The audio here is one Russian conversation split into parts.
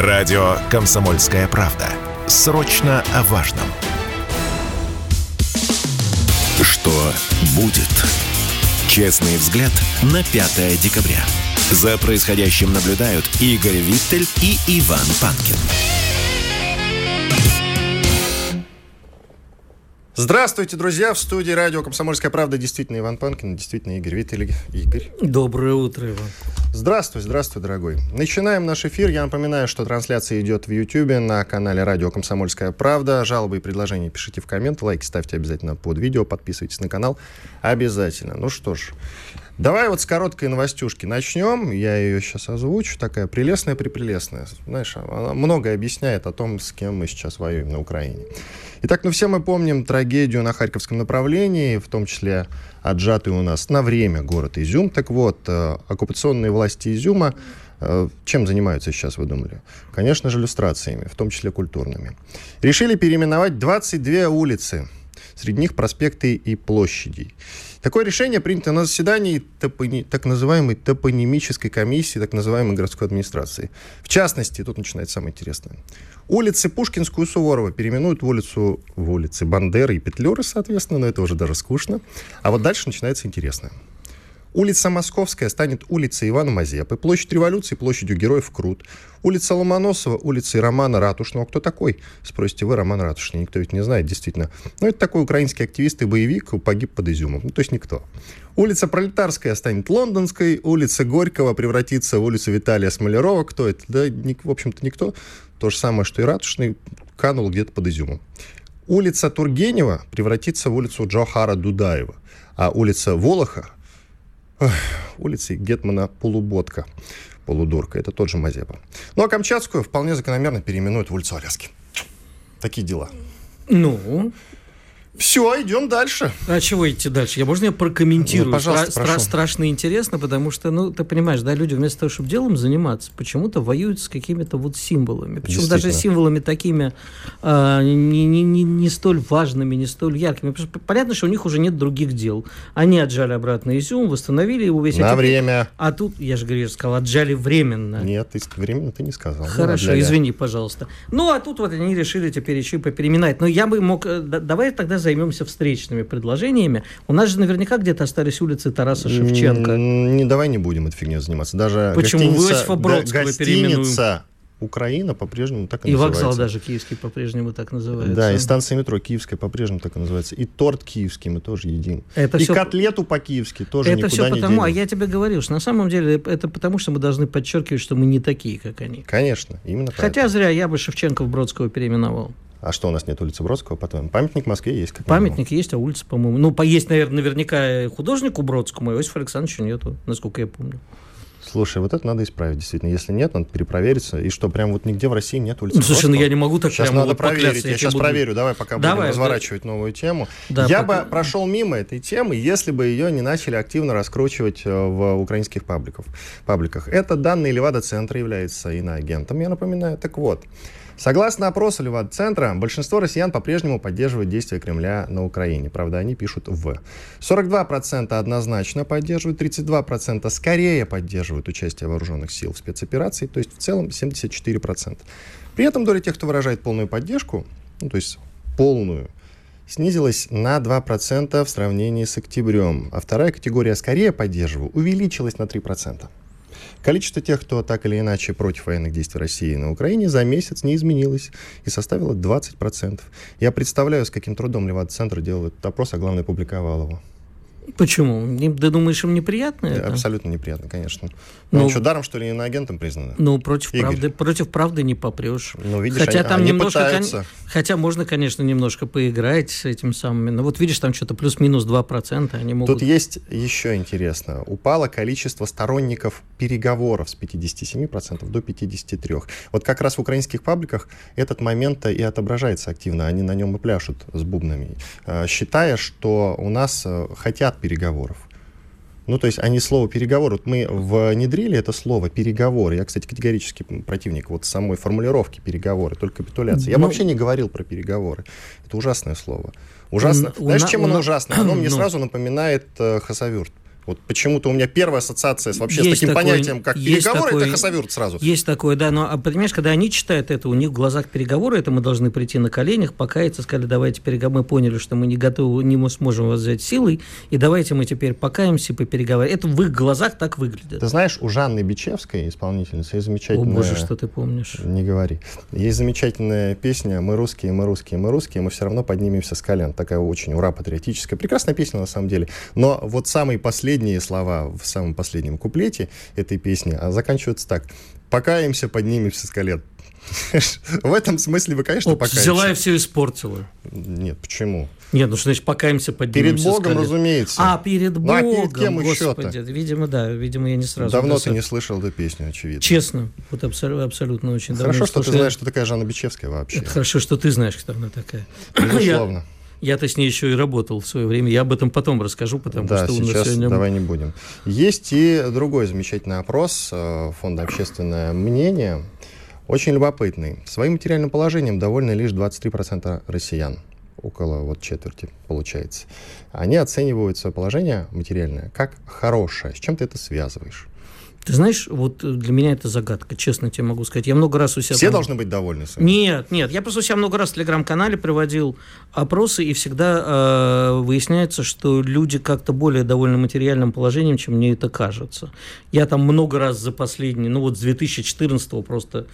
Радио «Комсомольская правда». Срочно о важном. Что будет? Честный взгляд на 5 декабря. За происходящим наблюдают Игорь Виттель и Иван Панкин. Здравствуйте, друзья! В студии радио «Комсомольская правда» действительно Иван Панкин, действительно Игорь Виттель. Игорь. Доброе утро, Иван. Здравствуй, здравствуй, дорогой. Начинаем наш эфир. Я напоминаю, что трансляция идет в YouTube на канале радио «Комсомольская правда». Жалобы и предложения пишите в комменты, лайки ставьте обязательно под видео, подписывайтесь на канал обязательно. Ну что ж, Давай вот с короткой новостюшки начнем. Я ее сейчас озвучу. Такая прелестная-припрелестная. Знаешь, она многое объясняет о том, с кем мы сейчас воюем на Украине. Итак, ну все мы помним трагедию на Харьковском направлении, в том числе отжатый у нас на время город Изюм. Так вот, э, оккупационные власти Изюма э, чем занимаются сейчас, вы думали? Конечно же, иллюстрациями, в том числе культурными. Решили переименовать 22 улицы. Среди них проспекты и площади. Такое решение принято на заседании топони... так называемой топонимической комиссии, так называемой городской администрации. В частности, тут начинается самое интересное. Улицы Пушкинскую и Суворова переименуют в улицу, в улицы Бандеры и Петлюры, соответственно, но это уже даже скучно. А вот дальше начинается интересное. Улица Московская станет улицей Ивана Мазепы, площадь Революции площадью Героев Крут, улица Ломоносова улицей Романа Ратушного. Кто такой? Спросите вы, Роман Ратушный. Никто ведь не знает, действительно. Но это такой украинский активист и боевик, погиб под Изюмом. Ну, то есть никто. Улица Пролетарская станет Лондонской, улица Горького превратится в улицу Виталия Смолярова. Кто это? Да, в общем-то, никто. То же самое, что и Ратушный, канул где-то под Изюмом. Улица Тургенева превратится в улицу Джохара Дудаева, а улица Волоха улицы Гетмана Полуботка. Полудурка. Это тот же Мазепа. Ну, а Камчатскую вполне закономерно переименуют в улицу Аляски. Такие дела. Ну? Все, идем дальше. А чего идти дальше? Я можно я прокомментирую? Ну, пожалуйста, Стра- прошу. страшно интересно, потому что, ну, ты понимаешь, да, люди вместо того, чтобы делом заниматься, почему-то воюют с какими-то вот символами. Причем даже символами такими а, не, не, не, не столь важными, не столь яркими. Потому что понятно, что у них уже нет других дел. Они отжали обратно Изюм, восстановили его весь. На теперь- время. А тут, я же говорю, я же сказал, отжали временно. Нет, ты, временно ты не сказал. Ну, Хорошо, для- извини, пожалуйста. Ну, а тут вот они решили теперь еще и попереименать. Но я бы мог... э, да- давай тогда займемся встречными предложениями. У нас же наверняка где-то остались улицы Тараса Шевченко. Не, давай не будем этой фигней заниматься. Даже Почему? гостиница, Бродского гостиница Украина по-прежнему так и, И называется. вокзал даже киевский по-прежнему так называется. Да, и станция метро Киевская по-прежнему так и называется. И торт киевский мы тоже едим. Это и всё- котлету по-киевски тоже Это все никуда не потому, а я тебе говорил, что на самом деле это потому, что мы должны подчеркивать, что мы не такие, как они. Конечно, именно Хотя зря, я бы Шевченко в Бродского переименовал. А что, у нас нет улицы Бродского, по-твоему? Памятник Москве есть. Как минимум. Памятник есть, а улица, по-моему... Ну, по- есть, наверное, наверняка художнику Бродскому, а Иосифа Александровича нету, насколько я помню. Слушай, вот это надо исправить, действительно. Если нет, надо перепровериться. И что, прям вот нигде в России нет улицы Ну, слушай, ну я не могу так Сейчас прямо надо вот проверить. Я тебе сейчас буду- проверю. Давай, пока Давай, будем да. разворачивать новую тему. Да, я пока- бы прошел мимо этой темы, если бы ее не начали активно раскручивать э, в украинских пабликов, пабликах. Это данные Левада-центра является иноагентом, я напоминаю. Так вот, Согласно опросу Левада-центра, большинство россиян по-прежнему поддерживают действия Кремля на Украине. Правда, они пишут «в». 42% однозначно поддерживают, 32% скорее поддерживают участие вооруженных сил в спецоперации, то есть в целом 74%. При этом доля тех, кто выражает полную поддержку, ну, то есть полную, снизилась на 2% в сравнении с октябрем, а вторая категория «скорее поддерживаю» увеличилась на 3%. Количество тех, кто так или иначе против военных действий России на Украине, за месяц не изменилось и составило 20%. Я представляю, с каким трудом Левада-центр делал этот опрос, а главное, публиковал его. Почему? Не- Ты думаешь, им неприятно это? Абсолютно неприятно, конечно. Ну- Ну, что, даром, что ли, иноагентом признаны? Ну, против Игорь. правды, против правды не попрешь. Ну, видишь, хотя они- там они немножко, пытаются. хотя можно, конечно, немножко поиграть с этим самыми. Но вот видишь, там что-то плюс-минус 2% они могут. Тут есть еще интересно. Упало количество сторонников переговоров с 57% до 53%. Вот как раз в украинских пабликах этот момент и отображается активно. Они на нем и пляшут с бубнами, э, считая, что у нас э, хотят переговоров. Ну, то есть они слово переговоры, вот мы внедрили это слово переговоры. Я, кстати, категорически противник вот самой формулировки переговоры, только капитуляция. Я Ну- вообще не говорил про переговоры. Это ужасное слово. Ужасно. Знаешь, на- чем оно ужасно? Оно мне Ну. сразу напоминает э, Хасавюрт. Вот почему-то у меня первая ассоциация с, вообще есть с таким такой, понятием, как переговоры, такой, это хасавюрт сразу. Есть такое, да, но, а, понимаешь, когда они читают это, у них в глазах переговоры, это мы должны прийти на коленях, покаяться, сказали, давайте переговоры, мы поняли, что мы не готовы, не сможем вас взять силой, и давайте мы теперь покаемся, по переговорам. Это в их глазах так выглядит. Ты знаешь, у Жанны Бичевской, исполнительницы, есть замечательная... О, боже, что ты помнишь. Не говори. Есть замечательная песня «Мы русские, мы русские, мы русские, мы все равно поднимемся с колен». Такая очень ура-патриотическая. Прекрасная песня, на самом деле. Но вот самые последние слова в самом последнем куплете этой песни а заканчиваются так. «Покаемся, поднимемся с колен». В этом смысле вы, конечно, Оп, покаемся. Взяла и все испортила. Нет, почему? Нет, ну что значит покаемся, поднимемся Перед Богом, разумеется. А, перед Богом. Ну, а перед кем Господи? Видимо, да, видимо, я не сразу. Давно ты не слышал эту песню, очевидно. Честно, вот абсолютно, абсолютно очень Хорошо, что ты знаешь, что такая Жанна Бичевская вообще. Это хорошо, что ты знаешь, кто она такая. Безусловно. Я-то с ней еще и работал в свое время. Я об этом потом расскажу, потому да, что у нас сегодня... давай не будем. Есть и другой замечательный опрос э, Фонда «Общественное мнение». Очень любопытный. Своим материальным положением довольны лишь 23% россиян. Около вот четверти получается. Они оценивают свое положение материальное как хорошее. С чем ты это связываешь? Ты знаешь, вот для меня это загадка, честно тебе могу сказать. Я много раз у себя... Все там... должны быть довольны с Нет, нет. Я просто у себя много раз в Телеграм-канале проводил опросы, и всегда э, выясняется, что люди как-то более довольны материальным положением, чем мне это кажется. Я там много раз за последние, ну вот с 2014 просто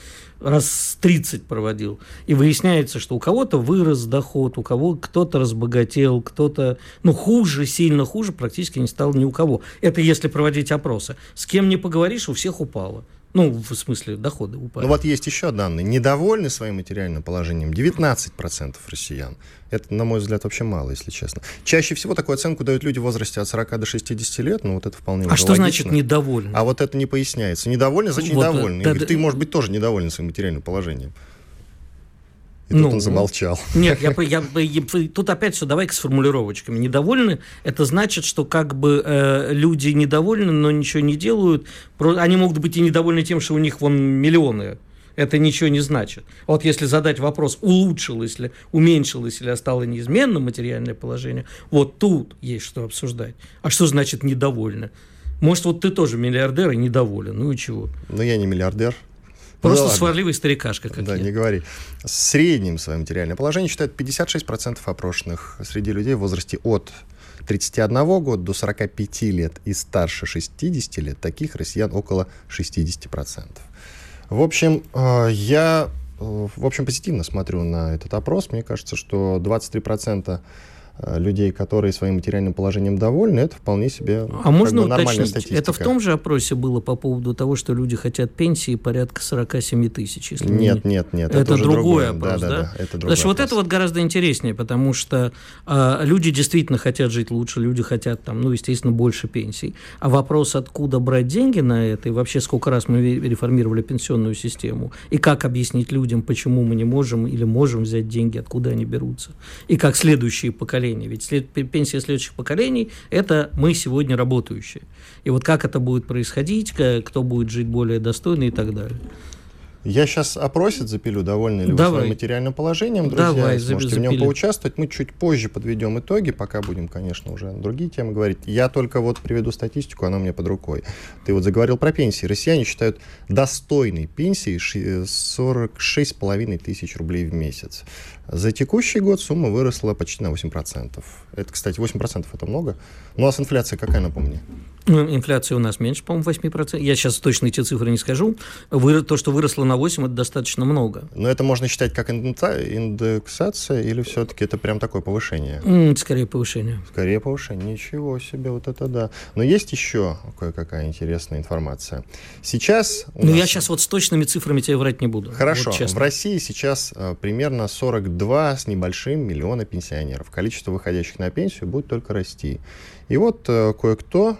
раз 30 проводил. И выясняется, что у кого-то вырос доход, у кого кто-то разбогател, кто-то, ну, хуже, сильно хуже практически не стал ни у кого. Это если проводить опросы. С кем не поговоришь, у всех упало. Ну, в смысле, доходы упали. Ну вот есть еще данные. Недовольны своим материальным положением 19% россиян. Это, на мой взгляд, вообще мало, если честно. Чаще всего такую оценку дают люди в возрасте от 40 до 60 лет, ну вот это вполне А что логично. значит недовольны? А вот это не поясняется. Недовольны, значит вот, недовольны. Да, да, ты, может быть, тоже недоволен своим материальным положением. И ну, тут он замолчал. Нет, я, я, я, тут опять все, давай-ка с формулировочками. Недовольны, это значит, что как бы э, люди недовольны, но ничего не делают. Про, они могут быть и недовольны тем, что у них вон миллионы. Это ничего не значит. Вот если задать вопрос, улучшилось ли, уменьшилось или стало неизменным материальное положение, вот тут есть что обсуждать. А что значит недовольны? Может, вот ты тоже миллиардер и недоволен. Ну и чего? Ну, я не миллиардер. Просто ну, сварливый старикашка, как Да, я. не говори. Средним своим материальное положение считают 56% опрошенных среди людей в возрасте от 31 года до 45 лет и старше 60 лет. Таких россиян около 60%. В общем, э, я э, в общем, позитивно смотрю на этот опрос. Мне кажется, что 23% Э, людей, которые своим материальным положением довольны, это вполне себе а можно бы, нормальная статистика. Это в том же опросе было по поводу того, что люди хотят пенсии порядка 47 тысяч. Если нет, не... нет, нет. Это, это другой другое. опрос, да? да, да? да это другой Значит, вот это вот гораздо интереснее, потому что а, люди действительно хотят жить лучше, люди хотят там, ну, естественно, больше пенсий. А вопрос, откуда брать деньги на это, и вообще сколько раз мы реформировали пенсионную систему, и как объяснить людям, почему мы не можем или можем взять деньги, откуда они берутся, и как следующие поколения поколений. Ведь след, пенсия следующих поколений – это мы сегодня работающие. И вот как это будет происходить, кто будет жить более достойно и так далее. Я сейчас опросит запилю, довольны ли Давай. вы своим материальным положением, друзья. Давай, Сможете запили. в нем поучаствовать. Мы чуть позже подведем итоги, пока будем, конечно, уже другие темы говорить. Я только вот приведу статистику, она мне под рукой. Ты вот заговорил про пенсии. Россияне считают достойной пенсией 46,5 тысяч рублей в месяц. За текущий год сумма выросла почти на 8%. Это, кстати, 8% это много. Ну, а у нас инфляция какая, напомни? Ну, инфляция у нас меньше, по-моему, 8%. Я сейчас точно эти цифры не скажу. Вы, то, что выросло на 8, это достаточно много. Но это можно считать как индексация или все-таки это прям такое повышение? Скорее повышение. Скорее повышение. Ничего себе, вот это да. Но есть еще кое-какая интересная информация. Сейчас... Ну, нас... я сейчас вот с точными цифрами тебе врать не буду. Хорошо. Вот в России сейчас а, примерно 42 с небольшим миллиона пенсионеров. Количество выходящих на пенсию будет только расти. И вот а, кое-кто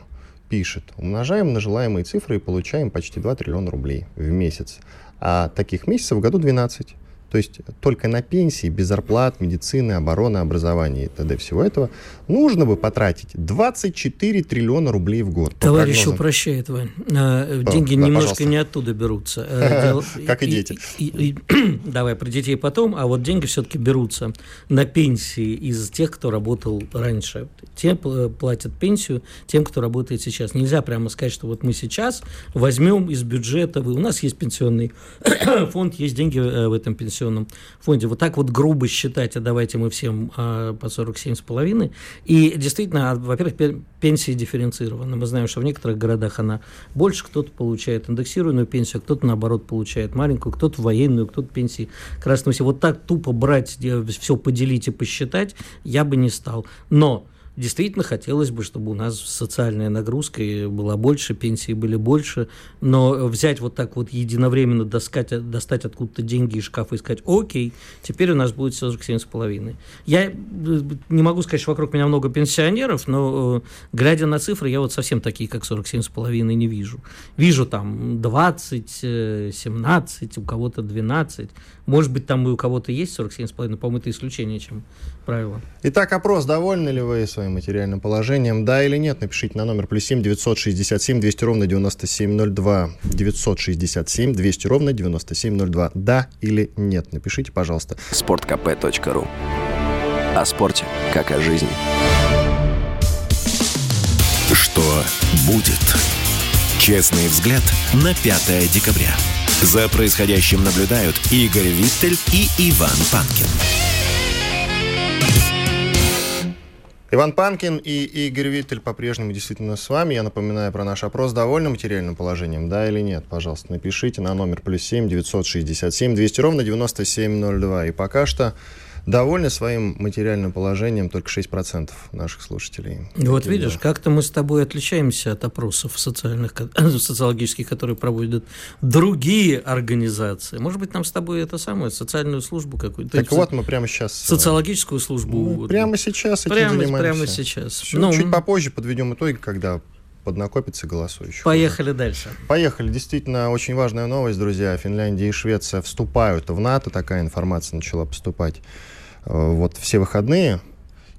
пишет, умножаем на желаемые цифры и получаем почти 2 триллиона рублей в месяц. А таких месяцев в году 12. То есть только на пенсии, без зарплат, медицины, обороны, образования и т.д. всего этого, нужно бы потратить 24 триллиона рублей в год. Товарищ прогнозам... упрощает, Вань. А, деньги да, немножко пожалуйста. не оттуда берутся. Э, как и дети. Давай про детей потом, а вот деньги все-таки берутся на пенсии из тех, кто работал раньше. Те платят пенсию тем, кто работает сейчас. Нельзя прямо сказать, что вот мы сейчас возьмем из бюджета, у нас есть пенсионный фонд, есть деньги э, в этом пенсионном пенсионном фонде. Вот так вот грубо считать, а давайте мы всем а, по 47,5. И действительно, а, во-первых, пенсия дифференцирована. Мы знаем, что в некоторых городах она больше, кто-то получает индексированную пенсию, а кто-то, наоборот, получает маленькую, кто-то военную, кто-то пенсии красного. Вот так тупо брать, все поделить и посчитать я бы не стал. Но Действительно хотелось бы, чтобы у нас социальная нагрузка была больше, пенсии были больше, но взять вот так вот единовременно достать, достать откуда-то деньги из шкафа и сказать, окей, теперь у нас будет 47,5. Я э, не могу сказать, что вокруг меня много пенсионеров, но э, глядя на цифры, я вот совсем такие, как 47,5 не вижу. Вижу там 20, 17, э, у кого-то 12. Может быть, там и у кого-то есть 47,5, по-моему, это исключение, чем правило. Итак, опрос, довольны ли вы своим материальным положением? Да или нет? Напишите на номер плюс 7 967 200 ровно 9702. 967 200 ровно 9702. Да или нет? Напишите, пожалуйста. sportkp.ru О спорте, как о жизни. Что будет? Честный взгляд на 5 декабря. За происходящим наблюдают Игорь Виттель и Иван Панкин. Иван Панкин и Игорь Виттель по-прежнему действительно с вами. Я напоминаю про наш опрос. Довольны материальным положением, да или нет? Пожалуйста, напишите на номер плюс семь девятьсот шестьдесят семь двести ровно девяносто семь ноль два. И пока что довольны своим материальным положением только 6% наших слушателей. Вот видишь, да. как-то мы с тобой отличаемся от опросов социальных, социологических, которые проводят другие организации. Может быть, нам с тобой это самое, социальную службу какую-то. Так вот, мы прямо сейчас... Э, социологическую службу. Мы прямо сейчас этим прямо, занимаемся. Прямо сейчас. Чуть, ну, чуть попозже подведем итоги, когда поднакопится голосующих. Поехали дальше. Поехали. Действительно, очень важная новость, друзья. Финляндия и Швеция вступают в НАТО. Такая информация начала поступать вот все выходные.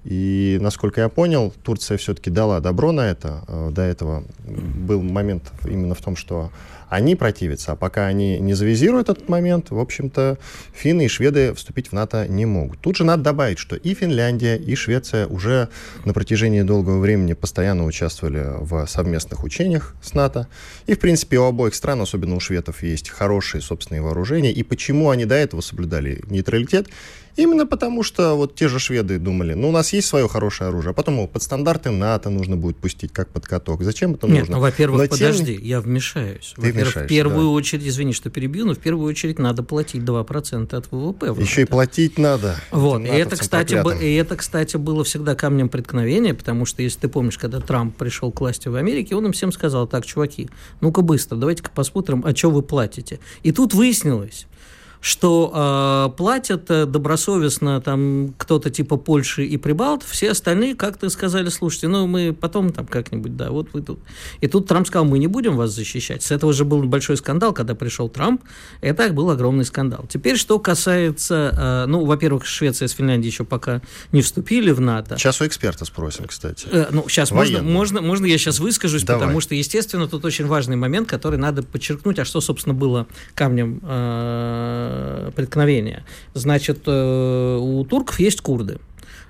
И, насколько я понял, Турция все-таки дала добро на это. Э, до этого был момент именно в том, что они противятся, а пока они не завизируют этот момент, в общем-то, финны и шведы вступить в НАТО не могут. Тут же надо добавить, что и Финляндия, и Швеция уже на протяжении долгого времени постоянно участвовали в совместных учениях с НАТО. И, в принципе, у обоих стран, особенно у шведов, есть хорошие собственные вооружения. И почему они до этого соблюдали нейтралитет? Именно потому, что вот те же шведы думали, ну, у нас есть свое хорошее оружие, а потом его под стандарты НАТО нужно будет пустить, как под каток. Зачем это Нет, нужно? ну, во-первых, но подожди, тем... я вмешаюсь. Ты во-первых, в первую да. очередь, извини, что перебью, но в первую очередь надо платить 2% от ВВП. Еще и платить надо. Вот, и это, кстати, и это, кстати, было всегда камнем преткновения, потому что, если ты помнишь, когда Трамп пришел к власти в Америке, он им всем сказал, так, чуваки, ну-ка быстро, давайте-ка посмотрим, а что вы платите. И тут выяснилось, что э, платят добросовестно там кто-то типа Польши и Прибалт, все остальные как-то сказали, слушайте, ну мы потом там как-нибудь, да, вот вы тут. И тут Трамп сказал, мы не будем вас защищать. С этого же был большой скандал, когда пришел Трамп. Это был огромный скандал. Теперь, что касается, э, ну, во-первых, Швеция с Финляндией еще пока не вступили в НАТО. Сейчас у эксперта спросим, кстати. Э, ну, сейчас можно, можно, можно я сейчас выскажусь, Давай. потому что, естественно, тут очень важный момент, который надо подчеркнуть, а что, собственно, было камнем э, Э, преткновения. Значит, э, у турков есть курды.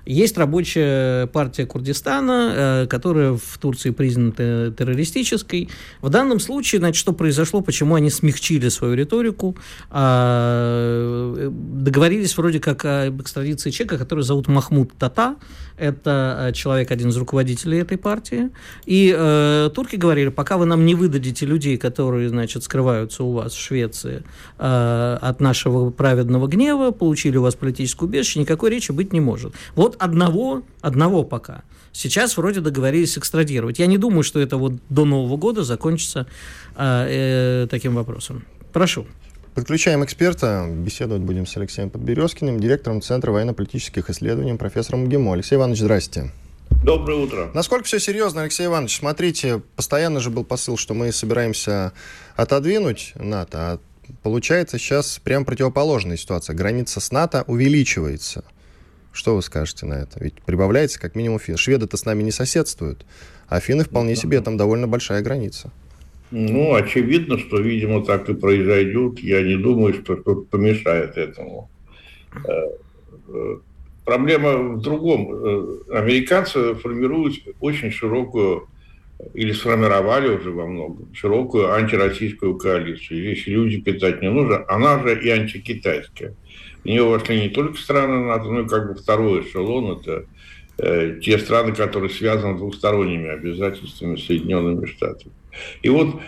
Есть рабочая партия Курдистана, э, которая в Турции признана террористической. В данном случае, значит, что произошло, почему они смягчили свою риторику, а, договорились вроде как об экстрадиции человека, который зовут Махмуд Тата, это э, человек, один из руководителей этой партии, и э, турки говорили, пока вы нам не выдадите людей, которые, значит, скрываются у вас в Швеции э, от нашего праведного гнева, получили у вас политическую убежище, никакой речи быть не может. Вот одного, одного пока. Сейчас вроде договорились экстрадировать. Я не думаю, что это вот до Нового года закончится э, э, таким вопросом. Прошу. Подключаем эксперта. Беседовать будем с Алексеем Подберезкиным, директором Центра военно-политических исследований, профессором ГИМО. Алексей Иванович, здрасте. Доброе утро. Насколько все серьезно, Алексей Иванович? Смотрите, постоянно же был посыл, что мы собираемся отодвинуть НАТО, а получается сейчас прям противоположная ситуация. Граница с НАТО увеличивается. Что вы скажете на это? Ведь прибавляется как минимум фин. Шведы-то с нами не соседствуют, а финны вполне себе, там довольно большая граница. Ну, очевидно, что, видимо, так и произойдет. Я не думаю, что что-то помешает этому. Э, э, проблема в другом. Э, американцы формируют очень широкую, или сформировали уже во многом, широкую антироссийскую коалицию. Здесь люди питать не нужно. Она же и антикитайская. В нее вошли не только страны НАТО, но и как бы второй эшелон. Это э, те страны, которые связаны двусторонними обязательствами Соединенными Штатами. И вот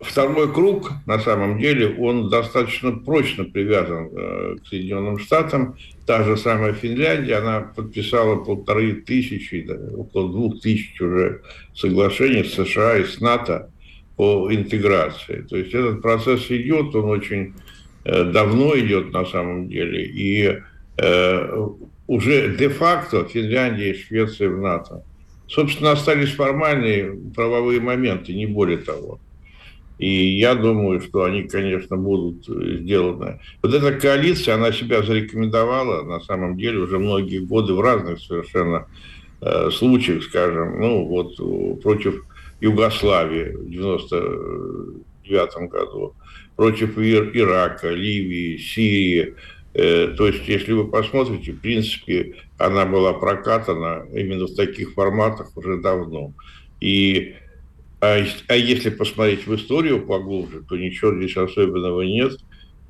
второй круг, на самом деле, он достаточно прочно привязан э, к Соединенным Штатам. Та же самая Финляндия, она подписала полторы тысячи, да, около двух тысяч уже соглашений с США и с НАТО по интеграции. То есть этот процесс идет, он очень давно идет на самом деле. И э, уже де-факто Финляндия и Швеция в НАТО. Собственно, остались формальные правовые моменты, не более того. И я думаю, что они, конечно, будут сделаны. Вот эта коалиция, она себя зарекомендовала, на самом деле, уже многие годы в разных совершенно э, случаях, скажем, ну, вот против Югославии в 99 году, против Ирака, Ливии, Сирии. Э, то есть, если вы посмотрите, в принципе, она была прокатана именно в таких форматах уже давно. И а, а если посмотреть в историю поглубже, то ничего здесь особенного нет.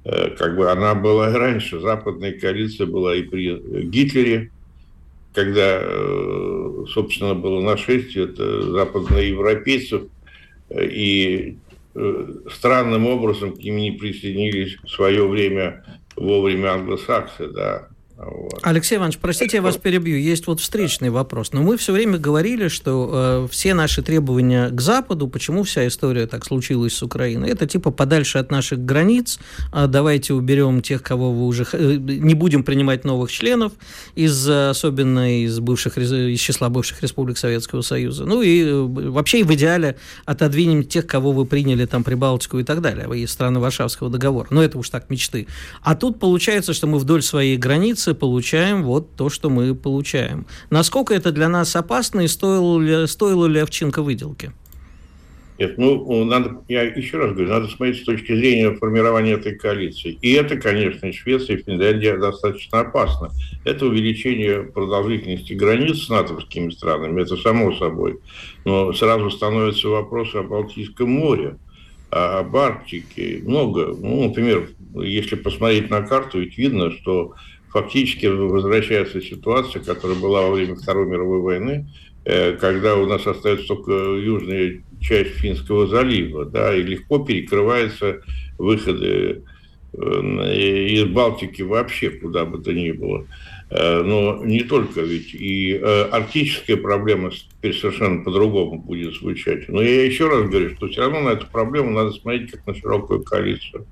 Э, как бы она была и раньше. Западная коалиция была и при Гитлере, когда, э, собственно, было нашествие это западноевропейцев, э, и странным образом к ним не присоединились в свое время вовремя англосаксы, да, вот. Алексей Иванович, простите, я вас перебью. Есть вот встречный вопрос. Но мы все время говорили, что э, все наши требования к Западу, почему вся история так случилась с Украиной, это типа подальше от наших границ, э, давайте уберем тех, кого вы уже... Э, не будем принимать новых членов, из, особенно из, бывших, из числа бывших республик Советского Союза. Ну и э, вообще в идеале отодвинем тех, кого вы приняли там Прибалтику и так далее, из страны Варшавского договора. Но это уж так мечты. А тут получается, что мы вдоль своей границы месяце получаем вот то, что мы получаем. Насколько это для нас опасно и стоило ли, стоило ли овчинка выделки? Нет, ну, надо, я еще раз говорю, надо смотреть с точки зрения формирования этой коалиции. И это, конечно, и Швеция, и Финляндия достаточно опасно. Это увеличение продолжительности границ с натовскими странами, это само собой. Но сразу становится вопрос о Балтийском море, о Арктике. Много. Ну, например, если посмотреть на карту, ведь видно, что фактически возвращается ситуация, которая была во время Второй мировой войны, э, когда у нас остается только южная часть Финского залива, да, и легко перекрываются выходы э, из Балтики вообще куда бы то ни было. Э, но не только, ведь и арктическая проблема теперь совершенно по-другому будет звучать. Но я еще раз говорю, что все равно на эту проблему надо смотреть как на широкую коалицию.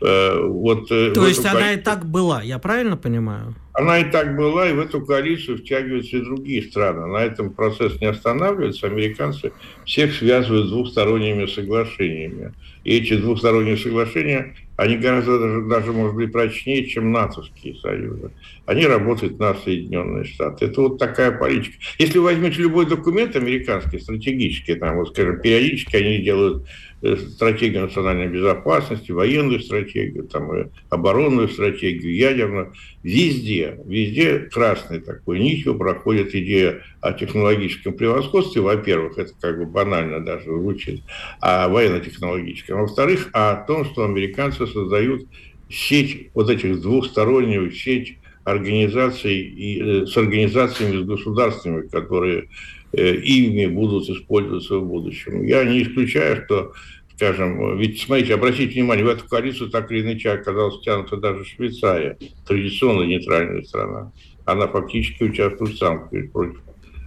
Э, вот, э, То есть она и так была, я правильно понимаю? Она и так была, и в эту коалицию втягиваются и другие страны. На этом процесс не останавливается. Американцы всех связывают двухсторонними соглашениями. И эти двухсторонние соглашения, они гораздо даже, даже может быть, прочнее, чем натовские союзы. Они работают на Соединенные Штаты. Это вот такая политика. Если вы возьмете любой документ американский, стратегический, там, вот, скажем, периодически они делают стратегию национальной безопасности, военную стратегию, там, и оборонную стратегию, ядерную. Везде, везде красной такой нитью проходит идея о технологическом превосходстве, во-первых, это как бы банально даже звучит, а военно-технологическом, во-вторых, о том, что американцы создают сеть, вот этих двухстороннюю сеть организаций и, э, с организациями, с государствами, которые Э, ими будут использоваться в будущем. Я не исключаю, что, скажем, ведь, смотрите, обратите внимание, в эту коалицию так или иначе оказалась втянута даже Швейцария, традиционно нейтральная страна. Она фактически участвует в санкциях против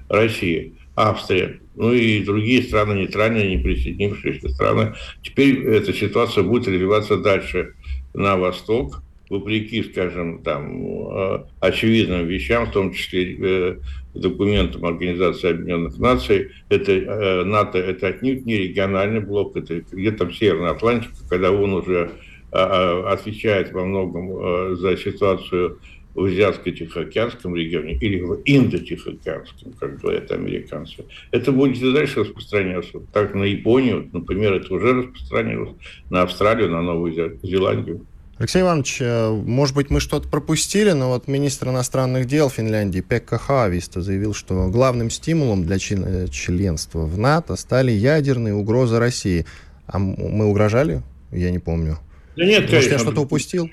России. Австрия, ну и другие страны нейтральные, не присоединившиеся страны. Теперь эта ситуация будет развиваться дальше на восток, вопреки, скажем, там, э, очевидным вещам, в том числе э, документам Организации Объединенных Наций, это э, НАТО это отнюдь не региональный блок, это где-то в Северной Атлантике, когда он уже отвечает во многом за ситуацию в Азиатско-Тихоокеанском регионе или в Индо-Тихоокеанском, как говорят американцы, это будет и дальше распространяться. Так на Японию, например, это уже распространилось, на Австралию, на Новую Зеландию. Алексей Иванович, э, может быть, мы что-то пропустили, но вот министр иностранных дел Финляндии Пекка Хависта заявил, что главным стимулом для членства в НАТО стали ядерные угрозы России. А мы угрожали? Я не помню. Да нет, Может, я что-то упустил?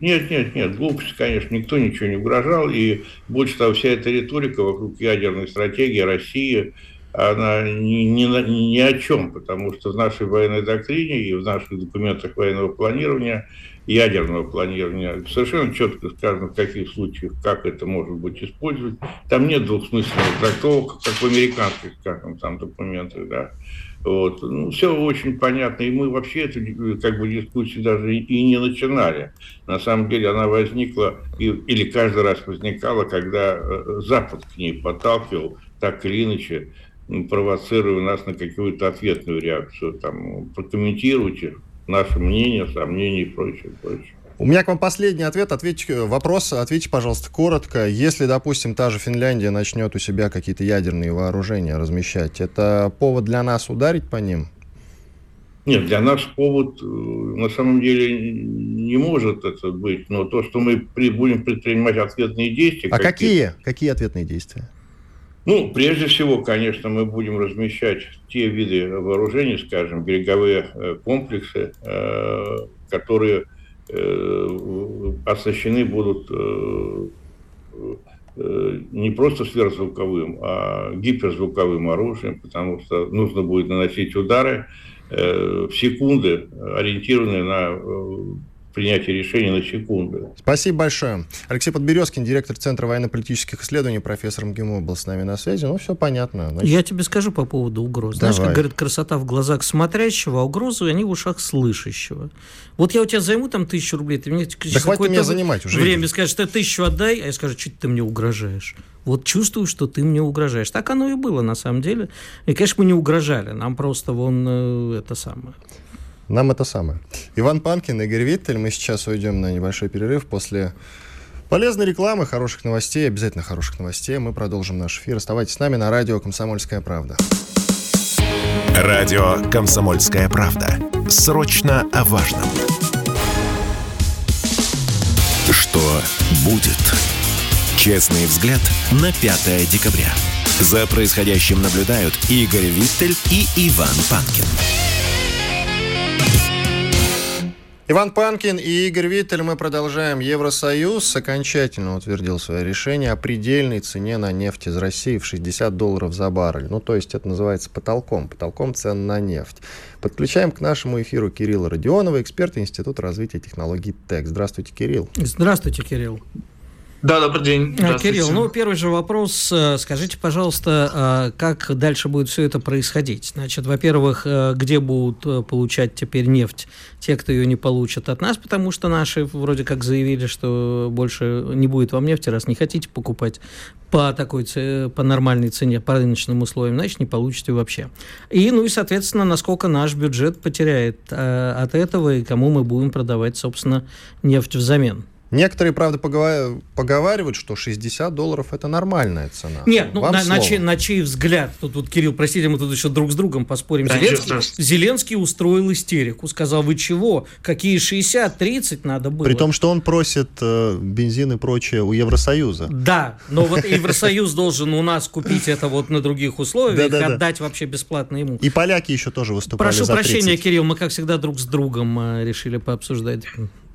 Нет, нет, нет, глупость, конечно, никто ничего не угрожал, и больше того, вся эта риторика вокруг ядерной стратегии России, она ни, ни, ни о чем, потому что в нашей военной доктрине и в наших документах военного планирования, ядерного планирования, совершенно четко сказано, в каких случаях, как это может быть использовать. Там нет двухсмысленных трактовок, как в американских, скажем, там документах, да. Вот. Ну, все очень понятно, и мы вообще эту как бы, дискуссию даже и не начинали. На самом деле она возникла, или каждый раз возникала, когда э, Запад к ней подталкивал так или иначе, провоцируя нас на какую-то ответную реакцию. Там, прокомментируйте наше мнение, сомнения и прочее, прочее. У меня к вам последний ответ. Ответьте, вопрос, ответьте, пожалуйста, коротко. Если, допустим, та же Финляндия начнет у себя какие-то ядерные вооружения размещать, это повод для нас ударить по ним? Нет, для нас повод э, на самом деле не может это быть. Но то, что мы будем предпринимать ответные действия... А какие? Какие, какие ответные действия? Ну, прежде всего, конечно, мы будем размещать те виды вооружений, скажем, береговые э, комплексы, э, которые Э, оснащены будут не просто сверхзвуковым, а гиперзвуковым оружием, потому что нужно будет наносить удары в секунды, ориентированные на принятия решений на секунду. Спасибо большое. Алексей Подберезкин, директор Центра военно-политических исследований, профессор МГИМО был с нами на связи. Ну, все понятно. Значит... Я тебе скажу по поводу угроз. Давай. Знаешь, как говорят, красота в глазах смотрящего, а угрозы они в ушах слышащего. Вот я у тебя займу там тысячу рублей, ты мне да хватит меня занимать уже. Время скажешь, ты тысячу отдай, а я скажу, что ты мне угрожаешь. Вот чувствую, что ты мне угрожаешь. Так оно и было на самом деле. И, конечно, мы не угрожали. Нам просто вон э, это самое. Нам это самое. Иван Панкин, Игорь Виттель. Мы сейчас уйдем на небольшой перерыв после полезной рекламы, хороших новостей, обязательно хороших новостей. Мы продолжим наш эфир. Оставайтесь с нами на радио «Комсомольская правда». Радио «Комсомольская правда». Срочно о важном. Что будет? Честный взгляд на 5 декабря. За происходящим наблюдают Игорь Виттель и Иван Панкин. Иван Панкин и Игорь Виттель. Мы продолжаем. Евросоюз окончательно утвердил свое решение о предельной цене на нефть из России в 60 долларов за баррель. Ну, то есть это называется потолком. Потолком цен на нефть. Подключаем к нашему эфиру Кирилла Родионова, эксперта Института развития технологий ТЭК. Здравствуйте, Кирилл. Здравствуйте, Кирилл. Да, добрый день. Э, Кирилл, ну первый же вопрос. Э, скажите, пожалуйста, э, как дальше будет все это происходить? Значит, во-первых, где будут получать теперь нефть те, кто ее не получат от нас, потому что наши вроде как заявили, что больше не будет вам нефти, раз не хотите покупать по такой по нормальной цене, по рыночным условиям, значит, не получите вообще. И, ну и, соответственно, насколько наш бюджет потеряет от этого и кому мы будем продавать, собственно, нефть взамен. Некоторые, правда, поговаривают, что 60 долларов это нормальная цена. Нет, ну, на, на, чей, на чей взгляд? Тут, тут, Кирилл, простите, мы тут еще друг с другом поспорим. Да, Зеленский, Зеленский устроил истерику. Сказал, вы чего? Какие 60, 30 надо было? При том, что он просит э, бензин и прочее у Евросоюза. Да, но вот Евросоюз должен у нас купить это вот на других условиях, отдать вообще бесплатно ему. И поляки еще тоже выступали Прошу прощения, Кирилл, мы, как всегда, друг с другом э, решили пообсуждать.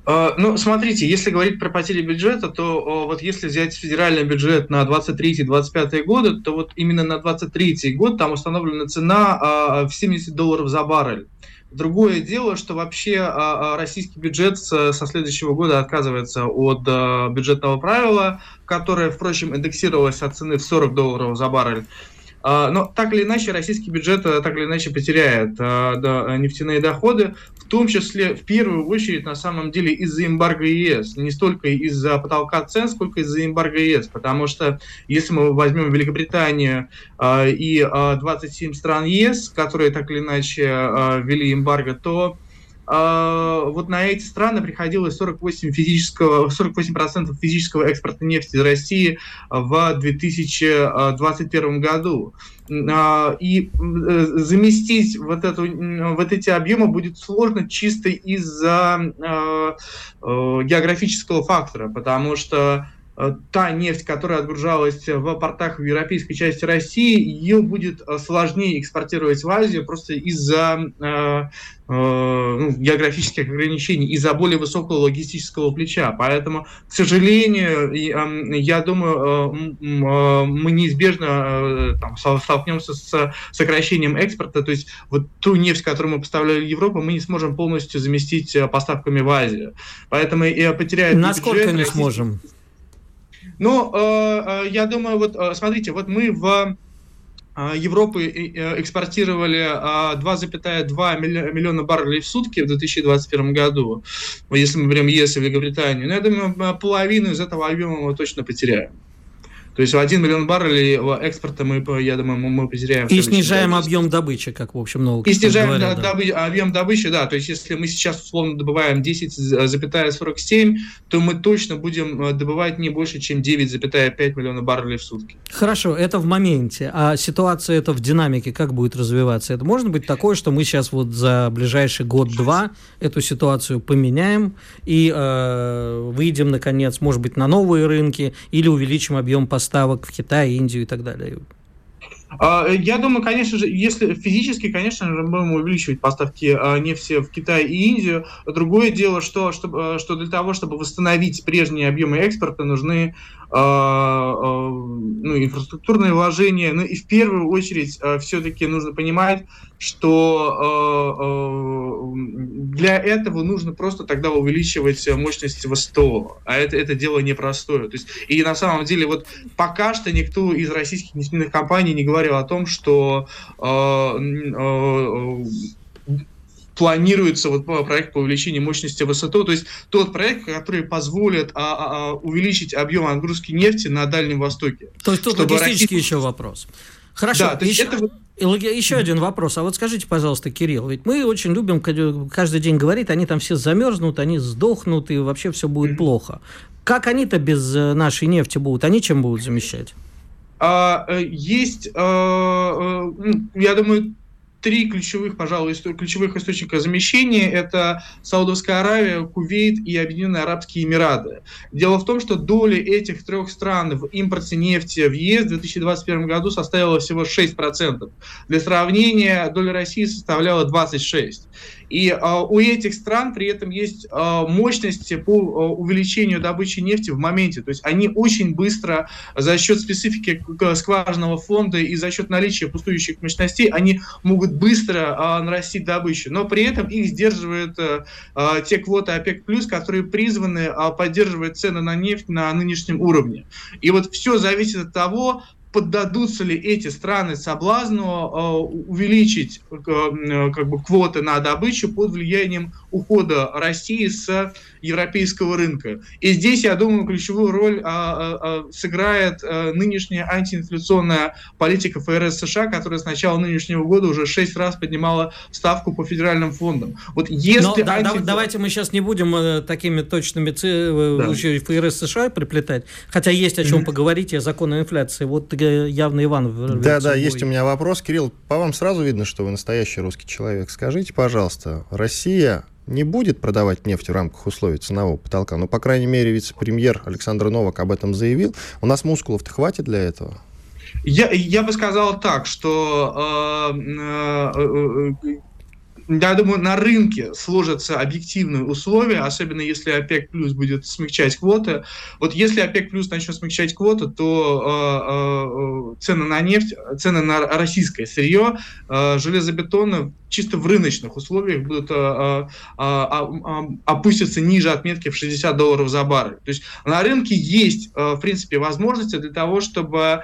А, ну, смотрите, если говорить про потери бюджета, то вот если взять федеральный бюджет на 23-25 годы, то вот именно на 23 год там установлена цена а, в 70 долларов за баррель. Другое дело, что вообще а, российский бюджет со следующего года отказывается от бюджетного правила, которое, впрочем, индексировалось от цены в 40 долларов за баррель. А, но так или иначе российский бюджет э, так или иначе потеряет а, нефтяные доходы, в том числе в первую очередь на самом деле из-за эмбарго ЕС, не столько из-за потолка цен, сколько из-за эмбарго ЕС, потому что если мы возьмем Великобританию и 27 стран ЕС, которые так или иначе ввели эмбарго, то вот на эти страны приходилось 48 физического, 48% физического экспорта нефти из России в 2021 году. И заместить вот, эту, вот эти объемы будет сложно чисто из-за географического фактора, потому что Э, та нефть, которая отгружалась в портах в европейской части России, ее будет э, сложнее экспортировать в Азию просто из-за э, ну, географических ограничений, из-за более высокого логистического плеча. Поэтому, к сожалению, я думаю, мы неизбежно там, столкнемся с сокращением экспорта. То есть вот ту нефть, которую мы поставляли в Европу, мы не сможем полностью заместить поставками в Азию. Поэтому и потеряет Насколько бюджет, не сможем? Но э, э, я думаю, вот э, смотрите, вот мы в Европы экспортировали 2,2 миллиона баррелей в сутки в 2021 году, если мы берем ЕС и Великобританию. Но я думаю, половину из этого объема мы точно потеряем. То есть в 1 миллион баррелей экспорта мы, я думаю, мы, потеряем. И снижаем объем добычи, как, в общем, много И снижаем говорят, да, добы, объем добычи, да. То есть если мы сейчас, условно, добываем 10,47, то мы точно будем э, добывать не больше, чем 9,5 миллиона баррелей в сутки. Хорошо, это в моменте. А ситуация это в динамике как будет развиваться? Это может быть такое, что мы сейчас вот за ближайший год-два эту ситуацию поменяем и э, выйдем, наконец, может быть, на новые рынки или увеличим объем поставок поставок в Китай, Индию и так далее? А, я думаю, конечно же, если физически, конечно же, мы будем увеличивать поставки а, нефти в Китай и Индию. Другое дело, что, что, что для того, чтобы восстановить прежние объемы экспорта, нужны ну, инфраструктурные вложения. Ну и в первую очередь а, все-таки нужно понимать, что для этого нужно просто тогда увеличивать мощность ВСТО. А это, это дело непростое. То есть, и на самом деле вот пока что никто из российских нефтяных компаний не говорил о том, что планируется вот проект по увеличению мощности ВСТО, то есть тот проект, который позволит а, а, а, увеличить объем отгрузки нефти на Дальнем Востоке. То есть тут логистический Россия... еще вопрос. Хорошо, да, то есть еще, это... еще один вопрос. А вот скажите, пожалуйста, Кирилл, ведь мы очень любим каждый день говорить, они там все замерзнут, они сдохнут, и вообще все будет mm-hmm. плохо. Как они-то без э, нашей нефти будут? Они чем будут замещать? А, э, есть, а, я думаю, три ключевых, пожалуй, ключевых источника замещения – это Саудовская Аравия, Кувейт и Объединенные Арабские Эмираты. Дело в том, что доля этих трех стран в импорте нефти в ЕС в 2021 году составила всего 6%. Для сравнения, доля России составляла 26%. И а, у этих стран при этом есть а, мощности по а, увеличению добычи нефти в моменте. То есть они очень быстро за счет специфики скважинного фонда и за счет наличия пустующих мощностей, они могут быстро а, нарастить добычу. Но при этом их сдерживают а, те квоты ОПЕК+, которые призваны а, поддерживать цены на нефть на нынешнем уровне. И вот все зависит от того, поддадутся ли эти страны соблазну э, увеличить э, как бы, квоты на добычу под влиянием ухода России с европейского рынка. И здесь, я думаю, ключевую роль а, сыграет нынешняя антиинфляционная политика ФРС США, которая с начала нынешнего года уже шесть раз поднимала ставку по федеральным фондам. Вот если Но, да, антинфля... Давайте мы сейчас не будем э, такими точными ци... да. ФРС США приплетать, хотя есть о чем mm-hmm. поговорить, о законе инфляции. Вот явно Иван... Да, да, есть у меня вопрос. Кирилл, по вам сразу видно, что вы настоящий русский человек. Скажите, пожалуйста, Россия не будет продавать нефть в рамках условий ценового потолка. Но, по крайней мере, вице-премьер Александр Новак об этом заявил. У нас мускулов-то хватит для этого? Я, я бы сказал так, что э, э, э, я думаю, на рынке сложатся объективные условия, особенно если ОПЕК плюс будет смягчать квоты. Вот если ОПЕК плюс начнет смягчать квоты, то э, э, цены на нефть, цены на российское сырье, э, железобетонно чисто в рыночных условиях будут а, а, а, опуститься ниже отметки в 60 долларов за баррель. То есть на рынке есть, в принципе, возможности для того, чтобы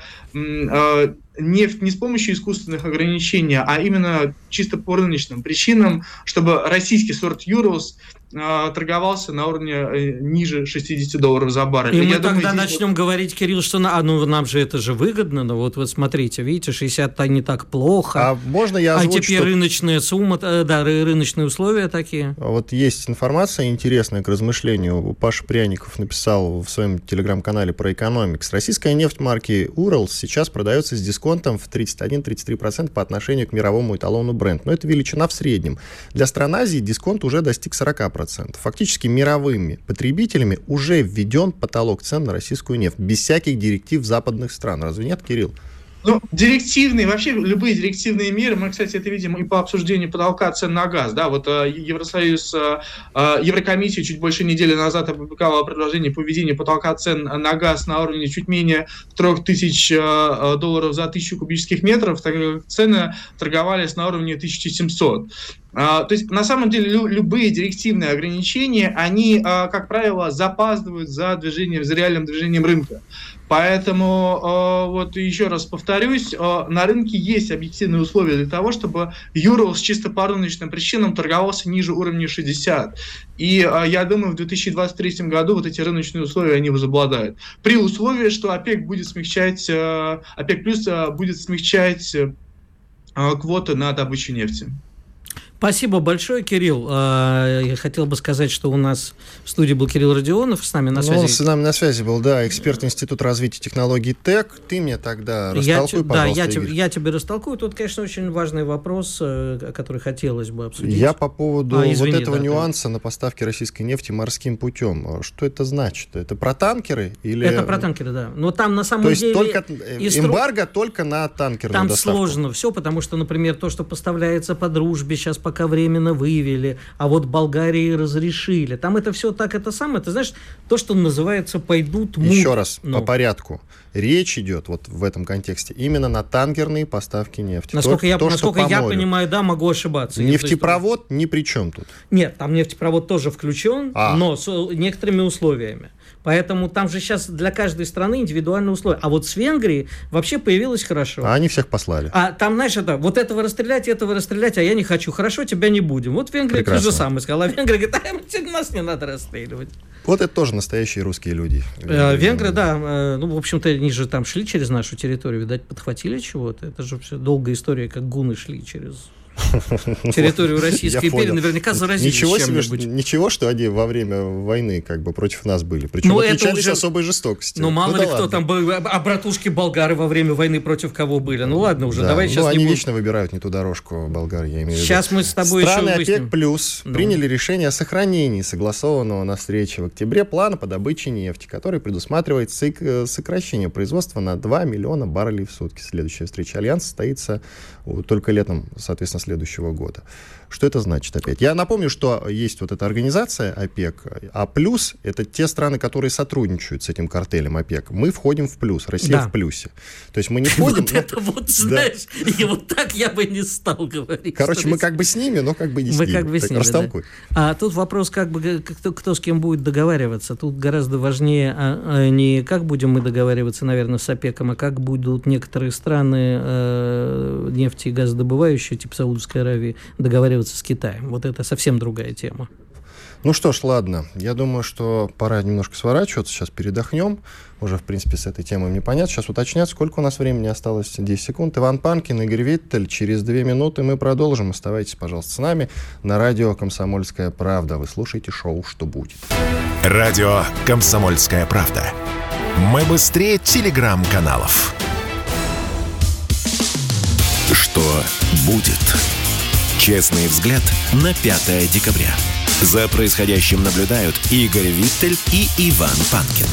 нефть не с помощью искусственных ограничений, а именно чисто по рыночным причинам, чтобы российский сорт Юрос э, торговался на уровне э, ниже 60 долларов за баррель. И, и мы тогда думаю, начнем вот... говорить, Кирилл, что на, а, ну, нам же это же выгодно, но вот, вот смотрите, видите, 60 не так плохо. А можно я озвучу, А теперь что... рыночная сумма, э, да, рыночные условия такие. А вот есть информация интересная к размышлению. Паша Пряников написал в своем телеграм-канале про экономикс. Российская нефть марки Урал сейчас продается с дисконтом в 31-33% по отношению к мировому эталону бренд. Но это величина в среднем. Для стран Азии дисконт уже достиг 40%. Фактически мировыми потребителями уже введен потолок цен на российскую нефть, без всяких директив западных стран. Разве нет, Кирилл? Ну, директивные, вообще любые директивные меры, мы, кстати, это видим и по обсуждению потолка цен на газ. Да, вот э, Евросоюз, э, э, Еврокомиссия чуть больше недели назад опубликовала предложение по введению потолка цен на газ на уровне чуть менее 3000 долларов за тысячу кубических метров. Цены торговались на уровне 1700. То есть, на самом деле, любые директивные ограничения, они, как правило, запаздывают за движением, за реальным движением рынка. Поэтому, э, вот еще раз повторюсь, э, на рынке есть объективные условия для того, чтобы Юрл с чисто по рыночным причинам торговался ниже уровня 60. И э, я думаю, в 2023 году вот эти рыночные условия, они возобладают. При условии, что ОПЕК будет смягчать, ОПЕК плюс будет смягчать квоты на добычу нефти. Спасибо большое, Кирилл. А, я хотел бы сказать, что у нас в студии был Кирилл Родионов, с нами на связи. Ну, он с нами на связи был, да, эксперт Института развития технологий ТЭК. Ты мне тогда растолкуй, я, пожалуйста, Да, я, тебе, я тебе растолкую. Тут, конечно, очень важный вопрос, э, который хотелось бы обсудить. Я по поводу а, извини, вот этого да, нюанса ты... на поставке российской нефти морским путем. Что это значит? Это про танкеры? Или... Это про танкеры, да. Но там на самом то деле... То есть только э, эмбарго только на танкерную Там доставку. сложно все, потому что, например, то, что поставляется по дружбе, сейчас пока временно вы выявили, а вот Болгарии разрешили. Там это все так, это самое, ты знаешь, то, что называется «пойдут мут». Еще раз, ну. по порядку. Речь идет вот в этом контексте именно на танкерные поставки нефти. Насколько, то, я, то, насколько я понимаю, да, могу ошибаться. Нефтепровод ни при чем тут. Нет, там нефтепровод тоже включен, а. но с некоторыми условиями. Поэтому там же сейчас для каждой страны индивидуальные условия. А вот с Венгрией вообще появилось хорошо. А они всех послали. А там, знаешь, это, вот этого расстрелять, этого расстрелять, а я не хочу. Хорошо, тебя не будем. Вот Венгрия то же самое сказала. А Венгрия говорит, а нас не надо расстреливать. Вот это тоже настоящие русские люди. Э, венгры, да. Э, ну, в общем-то, они же там шли через нашу территорию, видать, подхватили чего-то. Это же все долгая история, как гуны шли через территорию Российской империи, наверняка заразились ничего себе, Ничего, что они во время войны как бы против нас были. Причем ну, отличались уже... особой жестокостью. Ну, мало ну, ли да кто ладно. там был. А братушки болгары во время войны против кого были? Ну, ладно уже, да. давай ну, сейчас они не будем... вечно выбирают не ту дорожку, болгары, я имею в виду. Сейчас мы с тобой Страны еще ОПЕК+, плюс ну. приняли решение о сохранении согласованного на встрече в октябре плана по добыче нефти, который предусматривает э, сокращение производства на 2 миллиона баррелей в сутки. Следующая встреча Альянса состоится только летом, соответственно, следующего года. Что это значит опять? Я напомню, что есть вот эта организация ОПЕК, а плюс это те страны, которые сотрудничают с этим картелем ОПЕК. Мы входим в плюс, Россия да. в плюсе. То есть мы не входим... Вот это вот, знаешь, и вот так я бы не стал говорить. Короче, мы как бы с ними, но как бы не с ними. Мы как бы с ними, Растолкуй. А тут вопрос, как бы, кто, кто с кем будет договариваться. Тут гораздо важнее а, а, не как будем мы договариваться, наверное, с ОПЕКом, а как будут некоторые страны э, нефти и газодобывающие, типа Саудовской Аравии, договариваться с Китаем. Вот это совсем другая тема. Ну что ж, ладно. Я думаю, что пора немножко сворачиваться. Сейчас передохнем. Уже, в принципе, с этой темой мне понятно. Сейчас уточнять, сколько у нас времени осталось. 10 секунд. Иван Панкин, Игорь Виттель. Через две минуты мы продолжим. Оставайтесь, пожалуйста, с нами на радио «Комсомольская правда». Вы слушаете шоу «Что будет». Радио «Комсомольская правда». Мы быстрее телеграм-каналов. Что будет? Честный взгляд на 5 декабря. За происходящим наблюдают Игорь Виттель и Иван Панкин.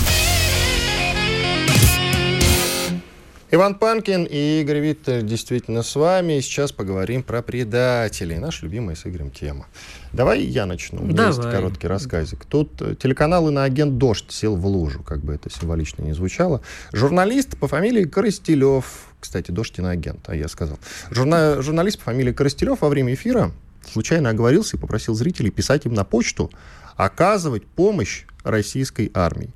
Иван Панкин и Игорь Виттель действительно с вами. И сейчас поговорим про предателей. Наша любимая с Игорем тема. Давай я начну. У меня Давай. есть короткий рассказик. Тут э, телеканал иноагент «Дождь» сел в лужу, как бы это символично не звучало. Журналист по фамилии Коростелев, кстати, «Дождь» иноагент, а я сказал. Журна... Журналист по фамилии Коростелев во время эфира случайно оговорился и попросил зрителей писать им на почту, оказывать помощь российской армии.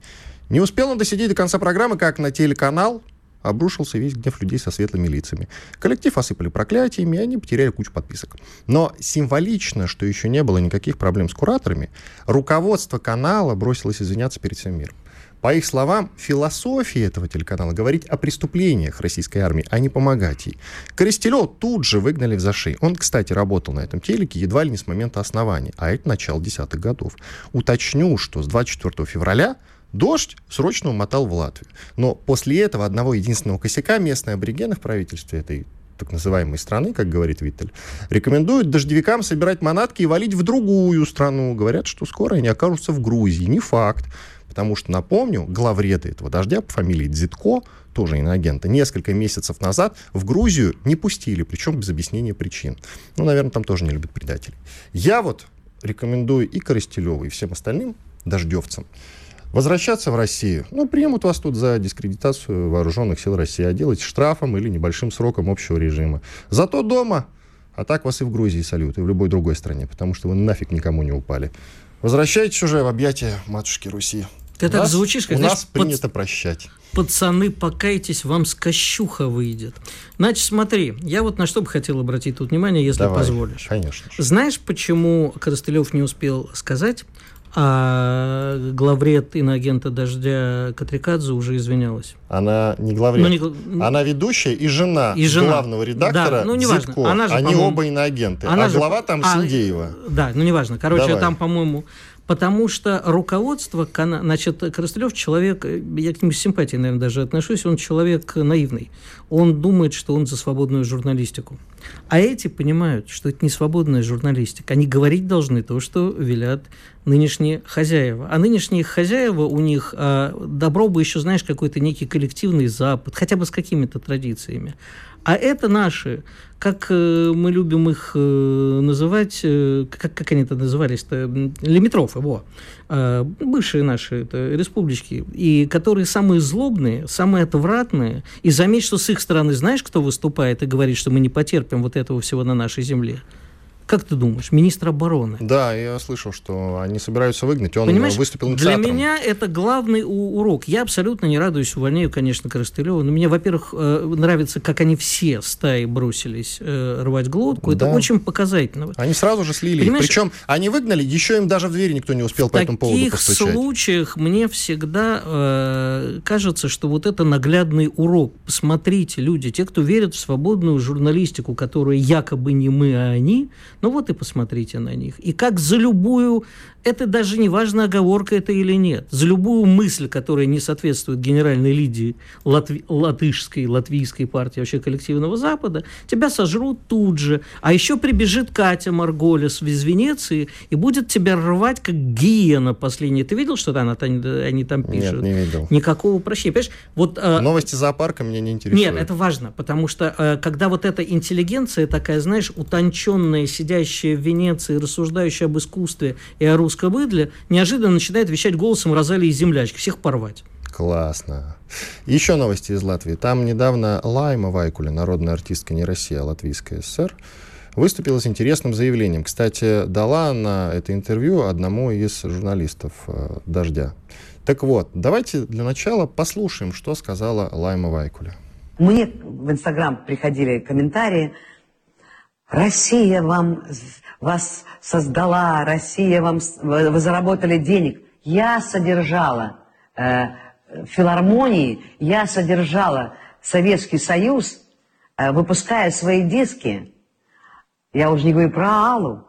Не успел он досидеть до конца программы, как на телеканал обрушился весь гнев людей со светлыми лицами. Коллектив осыпали проклятиями, и они потеряли кучу подписок. Но символично, что еще не было никаких проблем с кураторами, руководство канала бросилось извиняться перед всем миром. По их словам, философия этого телеканала говорить о преступлениях российской армии, а не помогать ей. Коростелева тут же выгнали в заши. Он, кстати, работал на этом телеке едва ли не с момента основания, а это начало десятых годов. Уточню, что с 24 февраля Дождь срочно умотал в Латвию. Но после этого одного единственного косяка местные аборигены в правительстве этой так называемой страны, как говорит Виттель, рекомендуют дождевикам собирать манатки и валить в другую страну. Говорят, что скоро они окажутся в Грузии. Не факт. Потому что, напомню, главреды этого дождя по фамилии Дзитко, тоже иноагента, несколько месяцев назад в Грузию не пустили, причем без объяснения причин. Ну, наверное, там тоже не любят предателей. Я вот рекомендую и Коростелеву, и всем остальным дождевцам возвращаться в Россию. Ну, примут вас тут за дискредитацию вооруженных сил России, а делать штрафом или небольшим сроком общего режима. Зато дома, а так вас и в Грузии салют, и в любой другой стране, потому что вы нафиг никому не упали. Возвращайтесь уже в объятия матушки Руси. Ты у так нас, звучишь, как у знаешь, нас принято под... прощать. Пацаны, покайтесь, вам скощуха выйдет. Значит, смотри, я вот на что бы хотел обратить тут внимание, если Давай, позволишь. Конечно. Знаешь, почему Коростылев не успел сказать, а главред иноагента «Дождя» Катрикадзе уже извинялась. Она не главред, ну, не... она ведущая и жена, и жена. главного редактора да, ну, неважно. Она же, Они оба иноагенты, она а же... глава там а, Синдеева. Да, ну неважно. Короче, Давай. там, по-моему, Потому что руководство, значит, Коростылев человек, я к нему с симпатией, наверное, даже отношусь, он человек наивный. Он думает, что он за свободную журналистику. А эти понимают, что это не свободная журналистика. Они говорить должны то, что велят нынешние хозяева. А нынешние хозяева у них а, добро бы еще, знаешь, какой-то некий коллективный Запад, хотя бы с какими-то традициями. А это наши, как э, мы любим их э, называть, э, как, как они это назывались-то, лимитрофы, во, э, бывшие наши это, республички, и которые самые злобные, самые отвратные. И заметь, что с их стороны знаешь, кто выступает и говорит, что мы не потерпим вот этого всего на нашей земле? Как ты думаешь, министр обороны? Да, я слышал, что они собираются выгнать. Он Понимаешь, выступил инициатором. Для меня это главный урок. Я абсолютно не радуюсь увольнению, конечно, Коростылева. Но мне, во-первых, э, нравится, как они все стаи бросились э, рвать глотку. Это да. очень показательно. Они сразу же слили. Понимаешь, Причем они выгнали, еще им даже в двери никто не успел по этому поводу постучать. В таких случаях мне всегда э, кажется, что вот это наглядный урок. Посмотрите, люди, те, кто верят в свободную журналистику, которая якобы не мы, а они, ну вот и посмотрите на них. И как за любую это даже не важно, оговорка это или нет. За любую мысль, которая не соответствует генеральной лидии латви, латышской, латвийской партии, вообще коллективного Запада, тебя сожрут тут же. А еще прибежит Катя Марголес из Венеции и будет тебя рвать, как гиена последняя. Ты видел, что она, они там пишут? Нет, не видел. Никакого прощения. Понимаешь? Вот, э, Новости зоопарка меня не интересуют. Нет, это важно, потому что э, когда вот эта интеллигенция такая, знаешь, утонченная, сидящая в Венеции, рассуждающая об искусстве и о русском быдле, неожиданно начинает вещать голосом Розалии Землячки. Всех порвать. Классно. Еще новости из Латвии. Там недавно Лайма Вайкуля, народная артистка не Россия, а Латвийская ССР, выступила с интересным заявлением. Кстати, дала она это интервью одному из журналистов э, «Дождя». Так вот, давайте для начала послушаем, что сказала Лайма Вайкуля. Мне в Инстаграм приходили комментарии. Россия вам вас создала, Россия вам, вы заработали денег. Я содержала э, филармонии, я содержала Советский Союз, э, выпуская свои диски. Я уже не говорю про Аллу,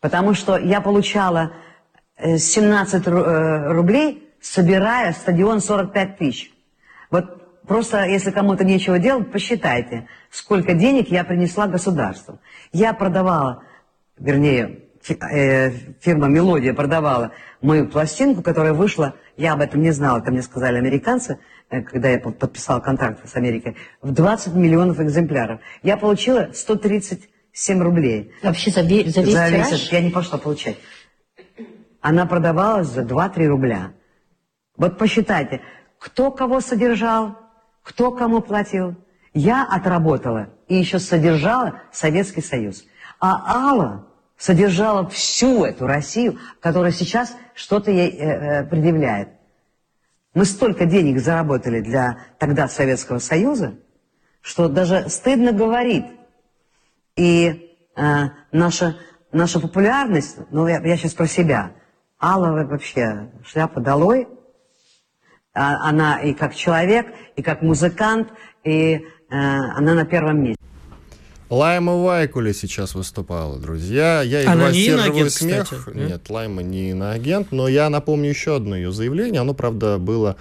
потому что я получала 17 э, э, рублей, собирая стадион 45 тысяч. Вот просто, если кому-то нечего делать, посчитайте, сколько денег я принесла государству. Я продавала вернее, э, фирма «Мелодия» продавала мою пластинку, которая вышла, я об этом не знала, это мне сказали американцы, э, когда я подписал контракт с Америкой, в 20 миллионов экземпляров. Я получила 137 рублей. Вообще за, ве- за весь За месяц я не пошла получать. Она продавалась за 2-3 рубля. Вот посчитайте, кто кого содержал, кто кому платил. Я отработала и еще содержала Советский Союз. А Алла содержала всю эту Россию, которая сейчас что-то ей э, э, предъявляет. Мы столько денег заработали для тогда Советского Союза, что даже стыдно говорить. И э, наша, наша популярность, ну я, я сейчас про себя, Алла вообще шляпа долой, она и как человек, и как музыкант, и э, она на первом месте. Лайма Вайкули сейчас выступала, друзья. Я едва Она не сдерживаю смех. кстати? Нет, Лайма не иноагент, но я напомню еще одно ее заявление. Оно, правда, было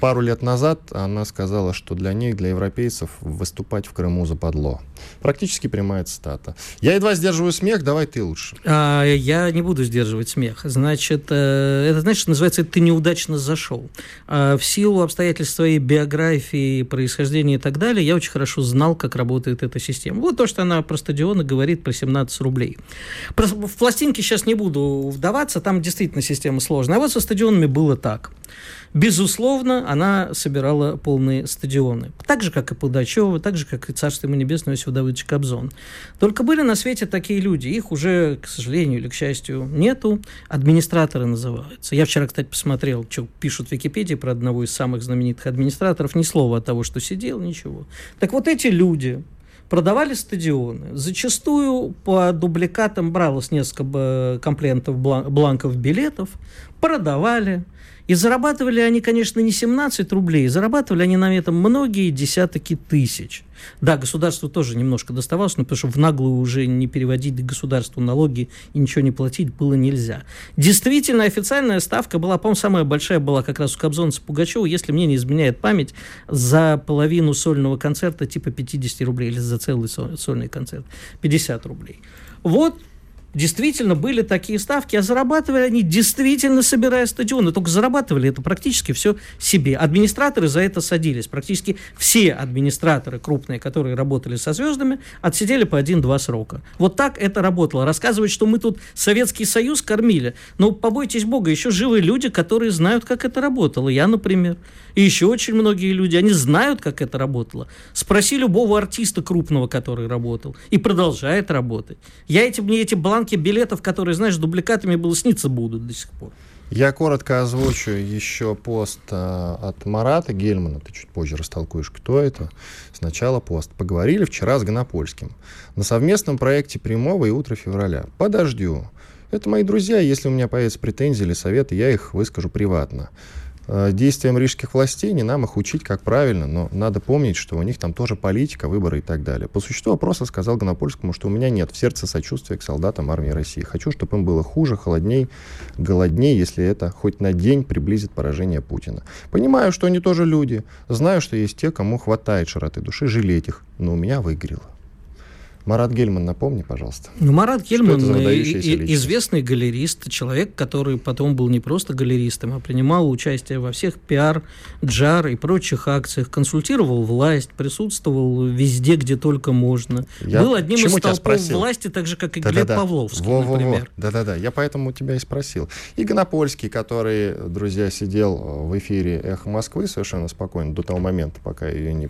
пару лет назад. Она сказала, что для них, для европейцев, выступать в Крыму западло. Практически прямая цитата. Я едва сдерживаю смех, давай ты лучше. А, я не буду сдерживать смех. Значит, э, это значит, называется «ты неудачно зашел». А, в силу обстоятельств своей биографии, происхождения и так далее, я очень хорошо знал, как работает эта система. Вот то, что она про стадионы говорит про 17 рублей. Про- в пластинке сейчас не буду вдаваться, там действительно система сложная. А вот со стадионами было так. Безусловно, она собирала полные стадионы. Так же, как и Пудачева, так же, как и Царство ему небесное Иосиф Давыдович Кобзон. Только были на свете такие люди. Их уже, к сожалению или к счастью, нету. Администраторы называются. Я вчера, кстати, посмотрел, что пишут в Википедии про одного из самых знаменитых администраторов. Ни слова от того, что сидел, ничего. Так вот эти люди, продавали стадионы. Зачастую по дубликатам бралось несколько э, комплектов блан- бланков билетов, продавали. И зарабатывали они, конечно, не 17 рублей, зарабатывали они на этом многие десятки тысяч. Да, государству тоже немножко доставалось, но потому что в наглую уже не переводить государству налоги и ничего не платить было нельзя. Действительно, официальная ставка была, по-моему, самая большая была как раз у Кобзона с Пугачева, если мне не изменяет память, за половину сольного концерта типа 50 рублей или за целый со- сольный концерт 50 рублей. Вот Действительно, были такие ставки, а зарабатывали они действительно, собирая стадионы. Только зарабатывали это практически все себе. Администраторы за это садились. Практически все администраторы крупные, которые работали со звездами, отсидели по один-два срока. Вот так это работало. Рассказывать, что мы тут Советский Союз кормили. Но побойтесь Бога, еще живы люди, которые знают, как это работало. Я, например. И еще очень многие люди, они знают, как это работало. Спроси любого артиста крупного, который работал, и продолжает работать. Я эти, мне эти бланки билетов, которые, знаешь, дубликатами было сниться будут до сих пор. Я коротко озвучу еще пост э, от Марата Гельмана. Ты чуть позже растолкуешь, кто это. Сначала пост. Поговорили вчера с Гонопольским на совместном проекте «Прямого» и «Утро февраля». Подождю. Это мои друзья. Если у меня появятся претензии или советы, я их выскажу приватно. Э, Действиям рижских властей не нам их учить, как правильно, но надо помнить, что у них там тоже политика, выборы и так далее. По существу вопроса сказал Гонопольскому, что у меня нет в сердце сочувствия к солдатам армии России. Хочу, чтобы им было хуже, холодней, голодней, если это хоть на день приблизит поражение Путина. Понимаю, что они тоже люди. Знаю, что есть те, кому хватает широты души жалеть их, но у меня выгорело. Марат Гельман, напомни, пожалуйста. Ну, Марат Гельман, известный галерист, человек, который потом был не просто галеристом, а принимал участие во всех пиар, джар и прочих акциях, консультировал власть, присутствовал везде, где только можно. Я был одним из тебя столпов спросил? власти, так же, как и Глеб Да-да-да. Павловский, Во-во-во. например. Да-да-да. Я поэтому тебя и спросил. И Гонопольский, который, друзья, сидел э, в эфире «Эхо Москвы» совершенно спокойно до того момента, пока ее не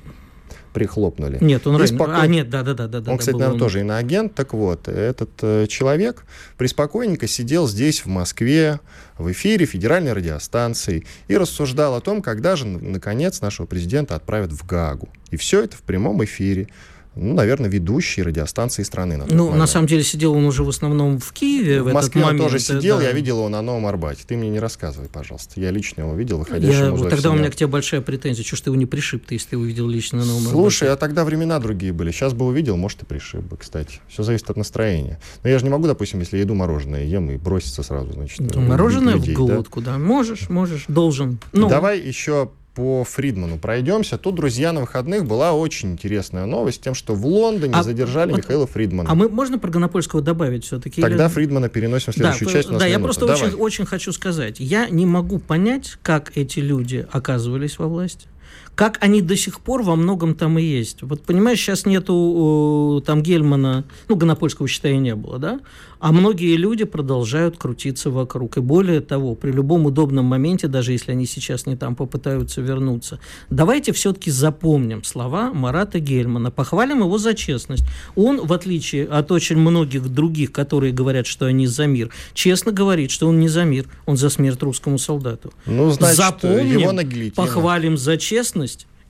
прихлопнули. Нет, он спокойно- А, нет, да, да, да, да. Он, да, кстати, наверное, тоже иноагент. Так вот, этот э, человек преспокойненько сидел здесь, в Москве, в эфире федеральной радиостанции и рассуждал о том, когда же, наконец, нашего президента отправят в Гаагу. И все это в прямом эфире. Ну, наверное, ведущие радиостанции страны. На Ну, на момент. самом деле сидел он уже в основном в Киеве в, В Москве он момент. тоже э, сидел, да. я видел его на Новом Арбате. Ты мне не рассказывай, пожалуйста. Я лично его видел, Я, выходящим из вот тогда у меня к тебе большая претензия. Чего ж ты его не пришиб ты, если ты его видел лично на новом Слушай, Арбате? а тогда времена другие были. Сейчас бы увидел, может, и пришиб бы, кстати. Все зависит от настроения. Но я же не могу, допустим, если я иду мороженое ем и броситься сразу, значит, Мороженое людей, в да? глотку, да? Можешь, можешь, должен. Ну, Давай еще по Фридману пройдемся. Тут, друзья, на выходных была очень интересная новость тем, что в Лондоне А задержали вот- Михаила Фридмана. А мы можно про Гонопольского добавить все-таки? Тогда Фридмана переносим в следующую да, часть. да, я просто Давай. очень, очень хочу сказать. Я не могу понять, как эти люди оказывались во власти. Как они до сих пор во многом там и есть. Вот понимаешь, сейчас нету там Гельмана, ну, Гонопольского, считай, не было, да? А многие люди продолжают крутиться вокруг. И более того, при любом удобном моменте, даже если они сейчас не там попытаются вернуться, давайте все-таки запомним слова Марата Гельмана, похвалим его за честность. Он, в отличие от очень многих других, которые говорят, что они за мир, честно говорит, что он не за мир, он за смерть русскому солдату. Ну, значит, Запомним, его на гильотину. похвалим за честность,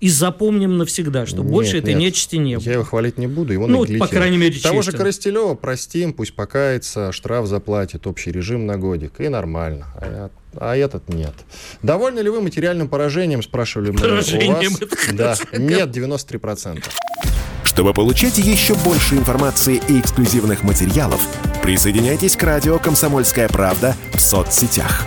и запомним навсегда, что больше Нет, этой нет. нечисти не было. Я его хвалить не буду, его Ну, по крайней мере, Того же честен. Коростелева простим, пусть покается, штраф заплатит, общий режим на годик, и нормально. А, а этот нет. Довольны ли вы материальным поражением, спрашивали мы Поражением, у вас. это Да, нет, 93%. Чтобы получать еще больше информации и эксклюзивных материалов, присоединяйтесь к радио «Комсомольская правда» в соцсетях.